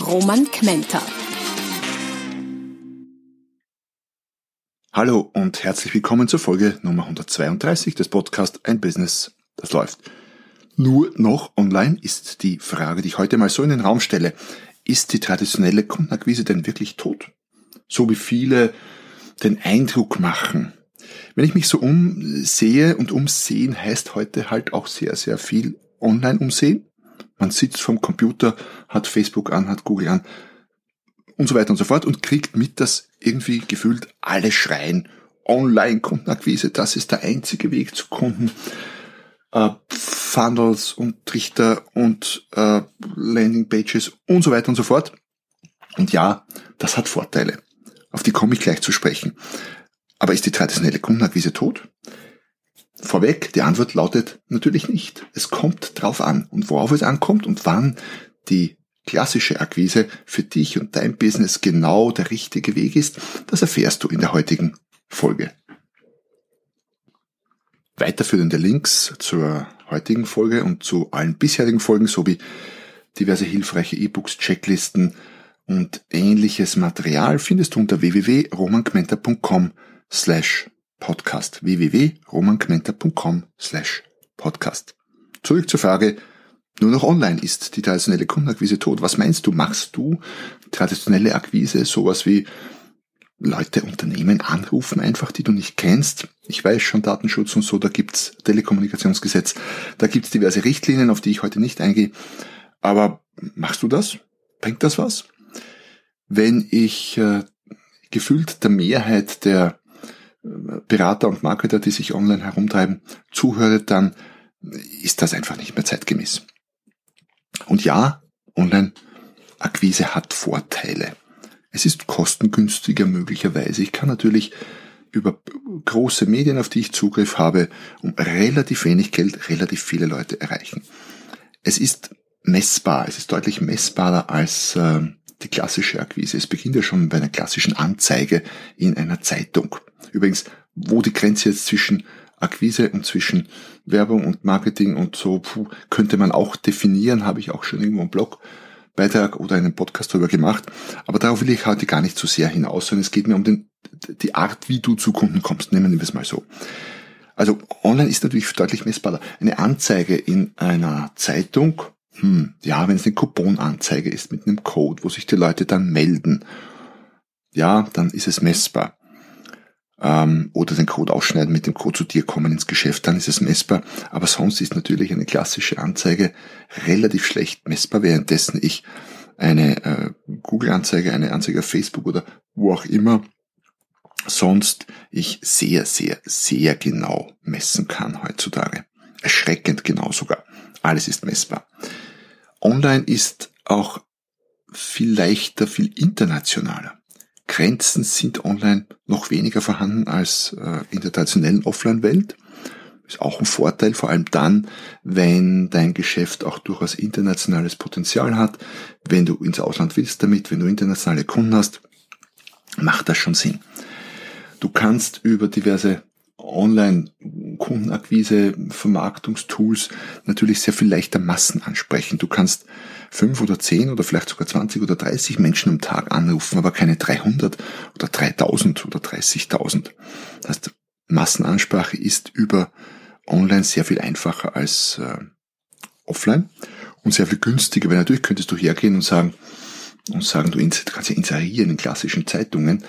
Roman Kmenter. Hallo und herzlich willkommen zur Folge Nummer 132 des Podcasts Ein Business, das läuft. Nur noch online ist die Frage, die ich heute mal so in den Raum stelle. Ist die traditionelle Kundenakquise denn wirklich tot? So wie viele den Eindruck machen. Wenn ich mich so umsehe und umsehen heißt heute halt auch sehr, sehr viel online umsehen. Man sitzt vom Computer, hat Facebook an, hat Google an, und so weiter und so fort und kriegt mit, dass irgendwie gefühlt alle schreien, Online-Kundenakquise, das ist der einzige Weg zu Kunden. Äh, Funnels und Trichter und äh, Landingpages und so weiter und so fort. Und ja, das hat Vorteile. Auf die komme ich gleich zu sprechen. Aber ist die traditionelle Kundenakquise tot? Vorweg, die Antwort lautet natürlich nicht. Es kommt drauf an. Und worauf es ankommt und wann die klassische Akquise für dich und dein Business genau der richtige Weg ist, das erfährst du in der heutigen Folge. Weiterführende Links zur heutigen Folge und zu allen bisherigen Folgen sowie diverse hilfreiche E-Books, Checklisten und ähnliches Material findest du unter www.romankmenta.com slash podcast www.romankmenta.com slash podcast. Zurück zur Frage, nur noch online ist die traditionelle Kundenakquise tot. Was meinst du? Machst du traditionelle Akquise sowas wie Leute, Unternehmen anrufen einfach, die du nicht kennst? Ich weiß schon Datenschutz und so, da gibt's Telekommunikationsgesetz, da gibt's diverse Richtlinien, auf die ich heute nicht eingehe. Aber machst du das? Bringt das was? Wenn ich äh, gefühlt der Mehrheit der Berater und Marketer, die sich online herumtreiben, zuhöre, dann ist das einfach nicht mehr zeitgemäß. Und ja, Online-Akquise hat Vorteile. Es ist kostengünstiger möglicherweise. Ich kann natürlich über große Medien, auf die ich Zugriff habe, um relativ wenig Geld relativ viele Leute erreichen. Es ist messbar, es ist deutlich messbarer als äh, die klassische Akquise. Es beginnt ja schon bei einer klassischen Anzeige in einer Zeitung. Übrigens, wo die Grenze jetzt zwischen Akquise und zwischen Werbung und Marketing und so puh, könnte man auch definieren, habe ich auch schon irgendwo einen Blogbeitrag oder einen Podcast darüber gemacht. Aber darauf will ich heute gar nicht so sehr hinaus, sondern es geht mir um den, die Art, wie du zu Kunden kommst. Nehmen wir es mal so. Also online ist natürlich deutlich messbarer. Eine Anzeige in einer Zeitung, hm, ja, wenn es eine Couponanzeige ist mit einem Code, wo sich die Leute dann melden, ja, dann ist es messbar ähm, oder den Code ausschneiden, mit dem Code zu dir kommen ins Geschäft, dann ist es messbar. Aber sonst ist natürlich eine klassische Anzeige relativ schlecht messbar, währenddessen ich eine äh, Google-Anzeige, eine Anzeige auf Facebook oder wo auch immer sonst ich sehr, sehr, sehr genau messen kann heutzutage. Erschreckend genau sogar. Alles ist messbar. Online ist auch viel leichter, viel internationaler. Grenzen sind online noch weniger vorhanden als äh, in der traditionellen Offline-Welt. Ist auch ein Vorteil, vor allem dann, wenn dein Geschäft auch durchaus internationales Potenzial hat, wenn du ins Ausland willst damit, wenn du internationale Kunden hast, macht das schon Sinn. Du kannst über diverse Online-Kundenakquise, Vermarktungstools natürlich sehr viel leichter Massen ansprechen. Du kannst fünf oder zehn oder vielleicht sogar 20 oder 30 Menschen am Tag anrufen, aber keine 300 oder 3000 oder 30.000. Das heißt, Massenansprache ist über online sehr viel einfacher als äh, offline und sehr viel günstiger, weil natürlich könntest du hergehen und sagen, und sagen, du kannst ja inserieren in klassischen Zeitungen,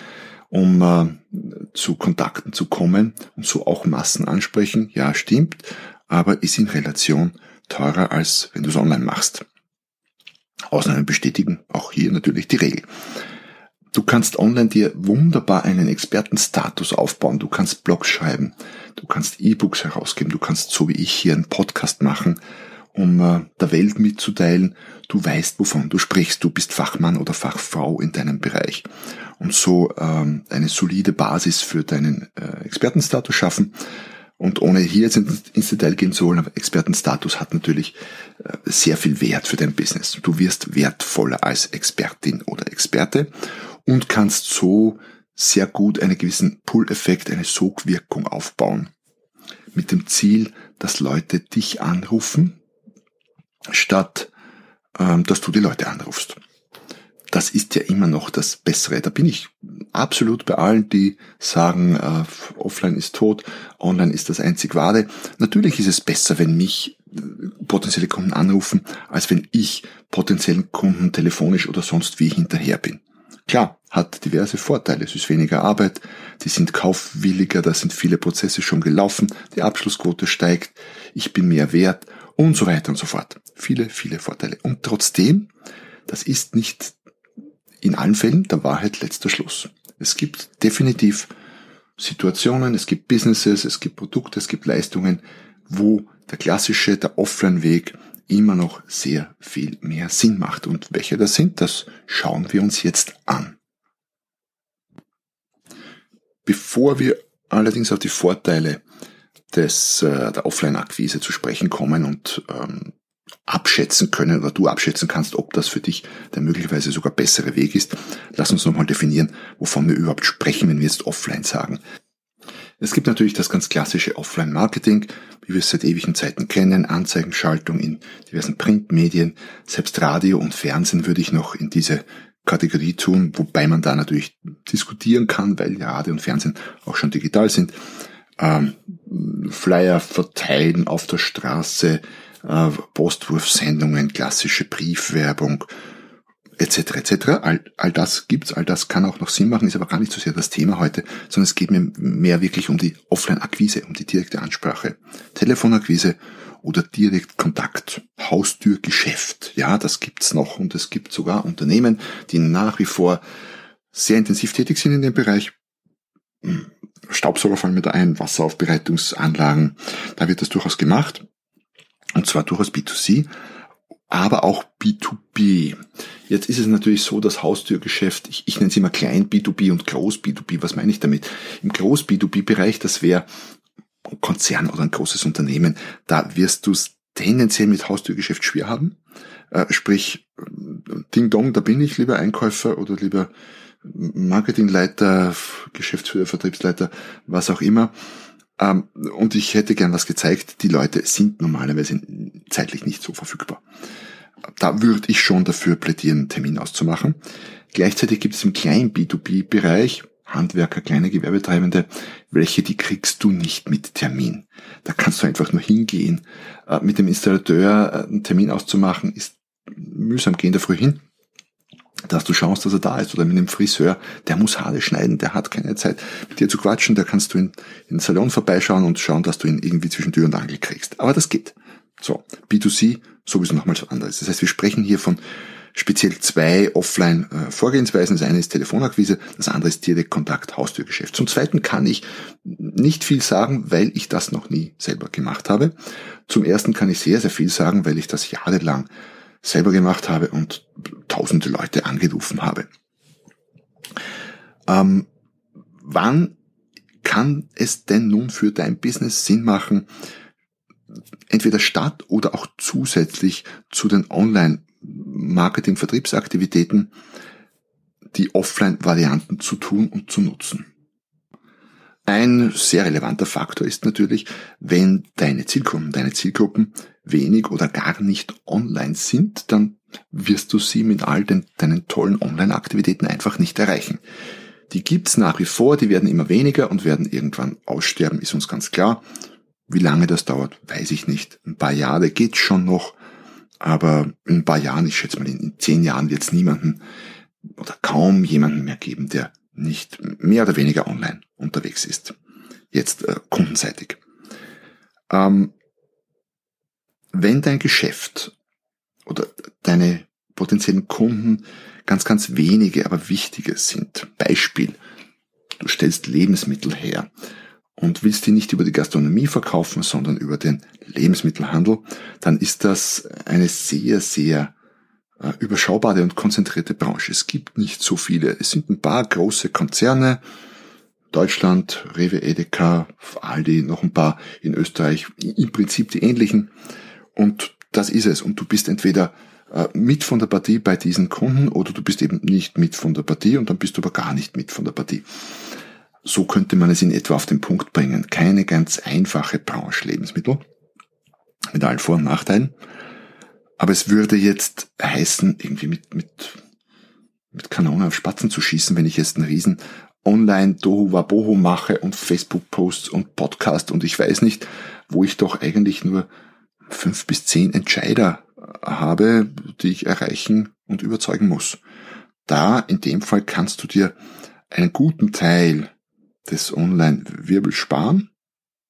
um äh, zu Kontakten zu kommen und so auch Massen ansprechen. Ja, stimmt, aber ist in Relation teurer, als wenn du es online machst. Ausnahmen bestätigen auch hier natürlich die Regel. Du kannst online dir wunderbar einen Expertenstatus aufbauen. Du kannst Blogs schreiben. Du kannst E-Books herausgeben. Du kannst so wie ich hier einen Podcast machen um äh, der Welt mitzuteilen, du weißt, wovon du sprichst, du bist Fachmann oder Fachfrau in deinem Bereich. Und so ähm, eine solide Basis für deinen äh, Expertenstatus schaffen. Und ohne hier jetzt ins Detail gehen zu wollen, aber Expertenstatus hat natürlich äh, sehr viel Wert für dein Business. Du wirst wertvoller als Expertin oder Experte und kannst so sehr gut einen gewissen Pull-Effekt, eine Sogwirkung aufbauen. Mit dem Ziel, dass Leute dich anrufen, statt ähm, dass du die Leute anrufst. Das ist ja immer noch das Bessere. Da bin ich absolut bei allen, die sagen, äh, offline ist tot, online ist das einzig wahre. Natürlich ist es besser, wenn mich äh, potenzielle Kunden anrufen, als wenn ich potenziellen Kunden telefonisch oder sonst wie hinterher bin. Klar, hat diverse Vorteile. Es ist weniger Arbeit, die sind kaufwilliger, da sind viele Prozesse schon gelaufen, die Abschlussquote steigt, ich bin mehr wert und so weiter und so fort. Viele, viele Vorteile. Und trotzdem, das ist nicht in allen Fällen der Wahrheit letzter Schluss. Es gibt definitiv Situationen, es gibt Businesses, es gibt Produkte, es gibt Leistungen, wo der klassische, der Offline-Weg immer noch sehr viel mehr Sinn macht. Und welche das sind, das schauen wir uns jetzt an. Bevor wir allerdings auf die Vorteile des, äh, der Offline-Akquise zu sprechen kommen und ähm, abschätzen können oder du abschätzen kannst, ob das für dich der möglicherweise sogar bessere Weg ist. Lass uns nochmal definieren, wovon wir überhaupt sprechen, wenn wir jetzt offline sagen. Es gibt natürlich das ganz klassische Offline-Marketing, wie wir es seit ewigen Zeiten kennen, Anzeigenschaltung in diversen Printmedien, selbst Radio und Fernsehen würde ich noch in diese Kategorie tun, wobei man da natürlich diskutieren kann, weil Radio und Fernsehen auch schon digital sind. Ähm, Flyer verteilen auf der Straße, äh, Postwurfsendungen, klassische Briefwerbung etc. etc. All, all das gibt's, all das kann auch noch Sinn machen, ist aber gar nicht so sehr das Thema heute, sondern es geht mir mehr wirklich um die Offline-Akquise, um die direkte Ansprache, Telefonakquise oder direkt Kontakt, Haustürgeschäft. Ja, das gibt's noch und es gibt sogar Unternehmen, die nach wie vor sehr intensiv tätig sind in dem Bereich. Staubsauger fallen mir da ein, Wasseraufbereitungsanlagen, da wird das durchaus gemacht. Und zwar durchaus B2C, aber auch B2B. Jetzt ist es natürlich so, das Haustürgeschäft, ich, ich nenne es immer Klein B2B und Groß B2B. Was meine ich damit? Im Groß B2B-Bereich, das wäre ein Konzern oder ein großes Unternehmen, da wirst du es tendenziell mit Haustürgeschäft schwer haben. Äh, sprich, Ding Dong, da bin ich, lieber Einkäufer oder lieber Marketingleiter, Geschäftsführer, Vertriebsleiter, was auch immer. Ähm, und ich hätte gern was gezeigt. Die Leute sind normalerweise zeitlich nicht so verfügbar. Da würde ich schon dafür plädieren, einen Termin auszumachen. Gleichzeitig gibt es im kleinen B2B-Bereich Handwerker, kleine Gewerbetreibende, welche die kriegst du nicht mit Termin. Da kannst du einfach nur hingehen. Äh, mit dem Installateur äh, einen Termin auszumachen ist mühsam. Gehen da früh hin, dass du schaust, dass er da ist oder mit dem Friseur, der muss Haare schneiden, der hat keine Zeit mit dir zu quatschen, da kannst du in, in den Salon vorbeischauen und schauen, dass du ihn irgendwie zwischen Tür und Angel kriegst. Aber das geht. So, B2C sowieso nochmals was anderes. Das heißt, wir sprechen hier von speziell zwei Offline-Vorgehensweisen. Das eine ist Telefonakquise, das andere ist Direktkontakt, Haustürgeschäft. Zum zweiten kann ich nicht viel sagen, weil ich das noch nie selber gemacht habe. Zum ersten kann ich sehr, sehr viel sagen, weil ich das jahrelang selber gemacht habe und tausende Leute angerufen habe. Ähm, wann kann es denn nun für dein Business Sinn machen, entweder statt oder auch zusätzlich zu den Online-Marketing-Vertriebsaktivitäten die Offline-Varianten zu tun und zu nutzen? Ein sehr relevanter Faktor ist natürlich, wenn deine Zielgruppen, deine Zielgruppen wenig oder gar nicht online sind, dann wirst du sie mit all den, deinen tollen Online-Aktivitäten einfach nicht erreichen. Die gibt's nach wie vor, die werden immer weniger und werden irgendwann aussterben, ist uns ganz klar. Wie lange das dauert, weiß ich nicht. Ein paar Jahre geht's schon noch, aber in ein paar Jahren, ich schätze mal in zehn Jahren wird es niemanden oder kaum jemanden mehr geben, der nicht mehr oder weniger online unterwegs ist. Jetzt äh, kundenseitig. Ähm, wenn dein Geschäft oder deine potenziellen Kunden ganz, ganz wenige, aber wichtige sind, Beispiel, du stellst Lebensmittel her und willst die nicht über die Gastronomie verkaufen, sondern über den Lebensmittelhandel, dann ist das eine sehr, sehr äh, überschaubare und konzentrierte Branche. Es gibt nicht so viele. Es sind ein paar große Konzerne, Deutschland, Rewe, Edeka, Aldi, noch ein paar in Österreich, im Prinzip die ähnlichen. Und das ist es. Und du bist entweder äh, mit von der Partie bei diesen Kunden oder du bist eben nicht mit von der Partie und dann bist du aber gar nicht mit von der Partie. So könnte man es in etwa auf den Punkt bringen. Keine ganz einfache Branche Lebensmittel mit allen Vor- und Nachteilen. Aber es würde jetzt heißen, irgendwie mit, mit, mit Kanonen auf Spatzen zu schießen, wenn ich jetzt einen riesen Online-Dohu Wabohu mache und Facebook-Posts und Podcast und ich weiß nicht, wo ich doch eigentlich nur fünf bis zehn Entscheider habe, die ich erreichen und überzeugen muss. Da, in dem Fall, kannst du dir einen guten Teil des Online-Wirbels sparen.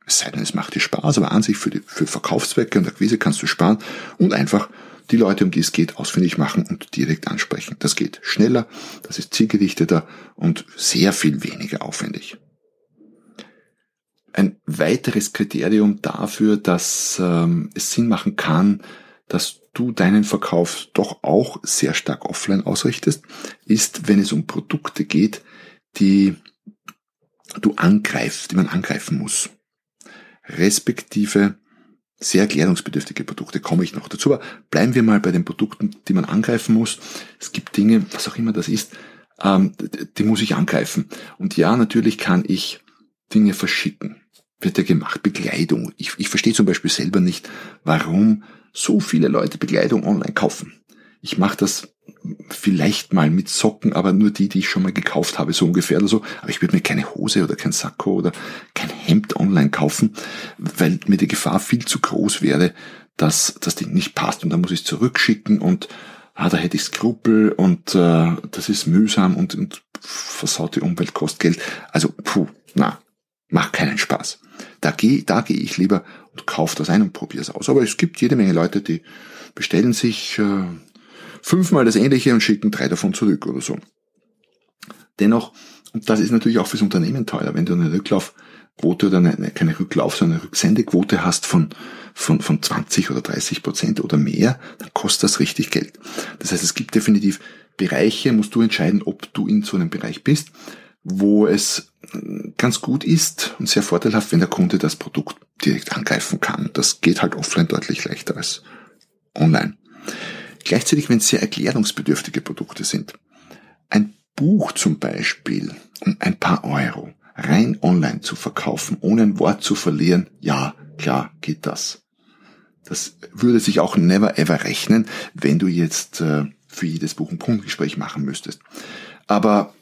Es sei denn, es macht dir Spaß, aber an sich für, die, für Verkaufszwecke und Akquise kannst du sparen und einfach die Leute, um die es geht, ausfindig machen und direkt ansprechen. Das geht schneller, das ist zielgerichteter und sehr viel weniger aufwendig. Ein weiteres Kriterium dafür, dass ähm, es Sinn machen kann, dass du deinen Verkauf doch auch sehr stark offline ausrichtest, ist, wenn es um Produkte geht, die du angreifst, die man angreifen muss. Respektive sehr erklärungsbedürftige Produkte komme ich noch dazu. Aber bleiben wir mal bei den Produkten, die man angreifen muss. Es gibt Dinge, was auch immer das ist, ähm, die muss ich angreifen. Und ja, natürlich kann ich Dinge verschicken. Wird ja gemacht. Bekleidung. Ich, ich verstehe zum Beispiel selber nicht, warum so viele Leute Bekleidung online kaufen. Ich mache das vielleicht mal mit Socken, aber nur die, die ich schon mal gekauft habe, so ungefähr oder so. Aber ich würde mir keine Hose oder kein Sakko oder kein Hemd online kaufen, weil mir die Gefahr viel zu groß wäre, dass das Ding nicht passt und dann muss ich es zurückschicken und ah, da hätte ich Skrupel und äh, das ist mühsam und, und versaut die Umwelt, kostet Geld. Also, puh, na, macht keinen Spaß. Da gehe da geh ich lieber und kaufe das ein und probiere es aus. Aber es gibt jede Menge Leute, die bestellen sich äh, fünfmal das Ähnliche und schicken drei davon zurück oder so. Dennoch, und das ist natürlich auch fürs Unternehmen teuer, wenn du eine Rücklaufquote oder eine, keine Rücklauf, sondern eine Rücksendequote hast von, von, von 20 oder 30 Prozent oder mehr, dann kostet das richtig Geld. Das heißt, es gibt definitiv Bereiche, musst du entscheiden, ob du in so einem Bereich bist, wo es ganz gut ist und sehr vorteilhaft, wenn der Kunde das Produkt direkt angreifen kann. Das geht halt offline deutlich leichter als online. Gleichzeitig, wenn es sehr erklärungsbedürftige Produkte sind. Ein Buch zum Beispiel um ein paar Euro rein online zu verkaufen, ohne ein Wort zu verlieren, ja, klar geht das. Das würde sich auch never ever rechnen, wenn du jetzt äh, für jedes Buch ein Punktgespräch machen müsstest. Aber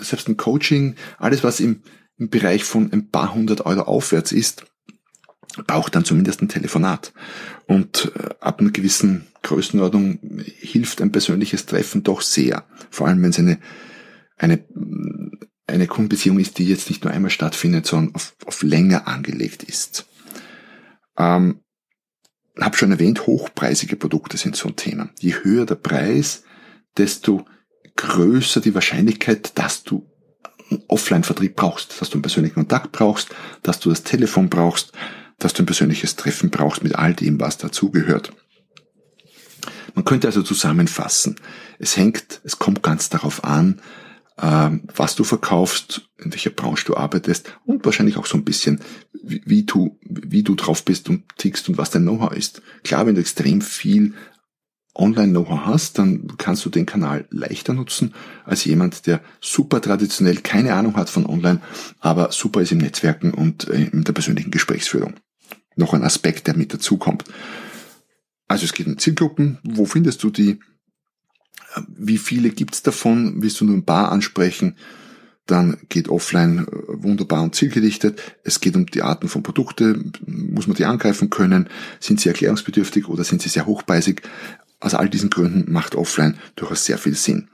selbst ein Coaching, alles was im, im Bereich von ein paar hundert Euro aufwärts ist, braucht dann zumindest ein Telefonat. Und äh, ab einer gewissen Größenordnung hilft ein persönliches Treffen doch sehr. Vor allem, wenn es eine, eine, eine Kundenbeziehung ist, die jetzt nicht nur einmal stattfindet, sondern auf, auf länger angelegt ist. Ähm, habe schon erwähnt, hochpreisige Produkte sind so ein Thema. Je höher der Preis, desto größer die Wahrscheinlichkeit, dass du einen Offline-Vertrieb brauchst, dass du einen persönlichen Kontakt brauchst, dass du das Telefon brauchst, dass du ein persönliches Treffen brauchst mit all dem, was dazugehört. Man könnte also zusammenfassen. Es hängt, es kommt ganz darauf an, ähm, was du verkaufst, in welcher Branche du arbeitest und wahrscheinlich auch so ein bisschen, wie, wie du, wie du drauf bist und tickst und was dein Know-how ist. Klar, wenn du extrem viel Online-Know-how hast, dann kannst du den Kanal leichter nutzen als jemand, der super traditionell keine Ahnung hat von Online, aber super ist im Netzwerken und äh, in der persönlichen Gesprächsführung. Noch ein Aspekt, der mit dazukommt. Also es geht um Zielgruppen. Wo findest du die? Wie viele gibt's davon? Willst du nur ein paar ansprechen? Dann geht offline äh, wunderbar und zielgerichtet. Es geht um die Arten von Produkte. Muss man die angreifen können? Sind sie erklärungsbedürftig oder sind sie sehr hochpreisig? Aus all diesen Gründen macht offline durchaus sehr viel Sinn.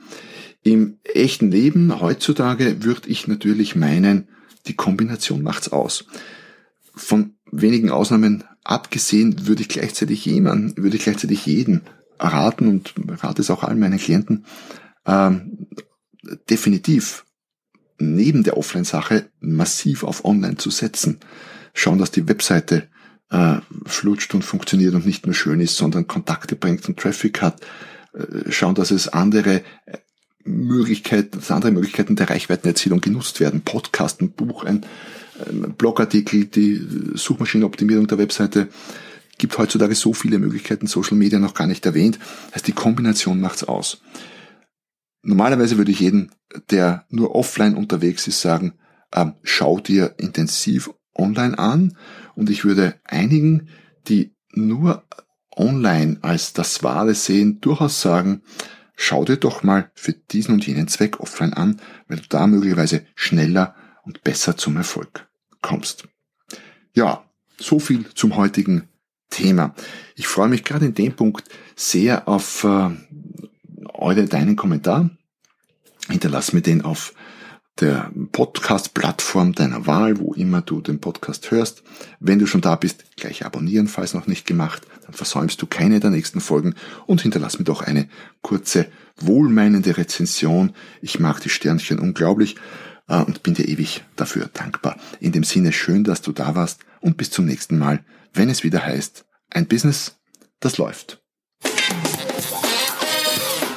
Im echten Leben heutzutage würde ich natürlich meinen, die Kombination macht's aus. Von wenigen Ausnahmen abgesehen würde ich gleichzeitig jemanden, würde ich gleichzeitig jeden raten und rate es auch allen meinen Klienten, ähm, definitiv neben der Offline-Sache massiv auf Online zu setzen. Schauen, dass die Webseite äh, flutscht und funktioniert und nicht nur schön ist, sondern Kontakte bringt und Traffic hat. Äh, schauen, dass es andere äh, Möglichkeiten, dass andere Möglichkeiten der Reichweitenerzielung genutzt werden. Podcast, ein Buch, ein, ein Blogartikel, die Suchmaschinenoptimierung der Webseite. Gibt heutzutage so viele Möglichkeiten, Social Media noch gar nicht erwähnt. Heißt, die Kombination macht's aus. Normalerweise würde ich jeden, der nur offline unterwegs ist, sagen, ähm, schau dir intensiv online an und ich würde einigen, die nur online als das Wahre sehen, durchaus sagen, schau dir doch mal für diesen und jenen Zweck offline an, weil du da möglicherweise schneller und besser zum Erfolg kommst. Ja, so viel zum heutigen Thema. Ich freue mich gerade in dem Punkt sehr auf äh, eure, deinen Kommentar. Hinterlass mir den auf der Podcast-Plattform deiner Wahl, wo immer du den Podcast hörst. Wenn du schon da bist, gleich abonnieren, falls noch nicht gemacht, dann versäumst du keine der nächsten Folgen und hinterlass mir doch eine kurze, wohlmeinende Rezension. Ich mag die Sternchen unglaublich äh, und bin dir ewig dafür dankbar. In dem Sinne schön, dass du da warst und bis zum nächsten Mal, wenn es wieder heißt, ein Business, das läuft.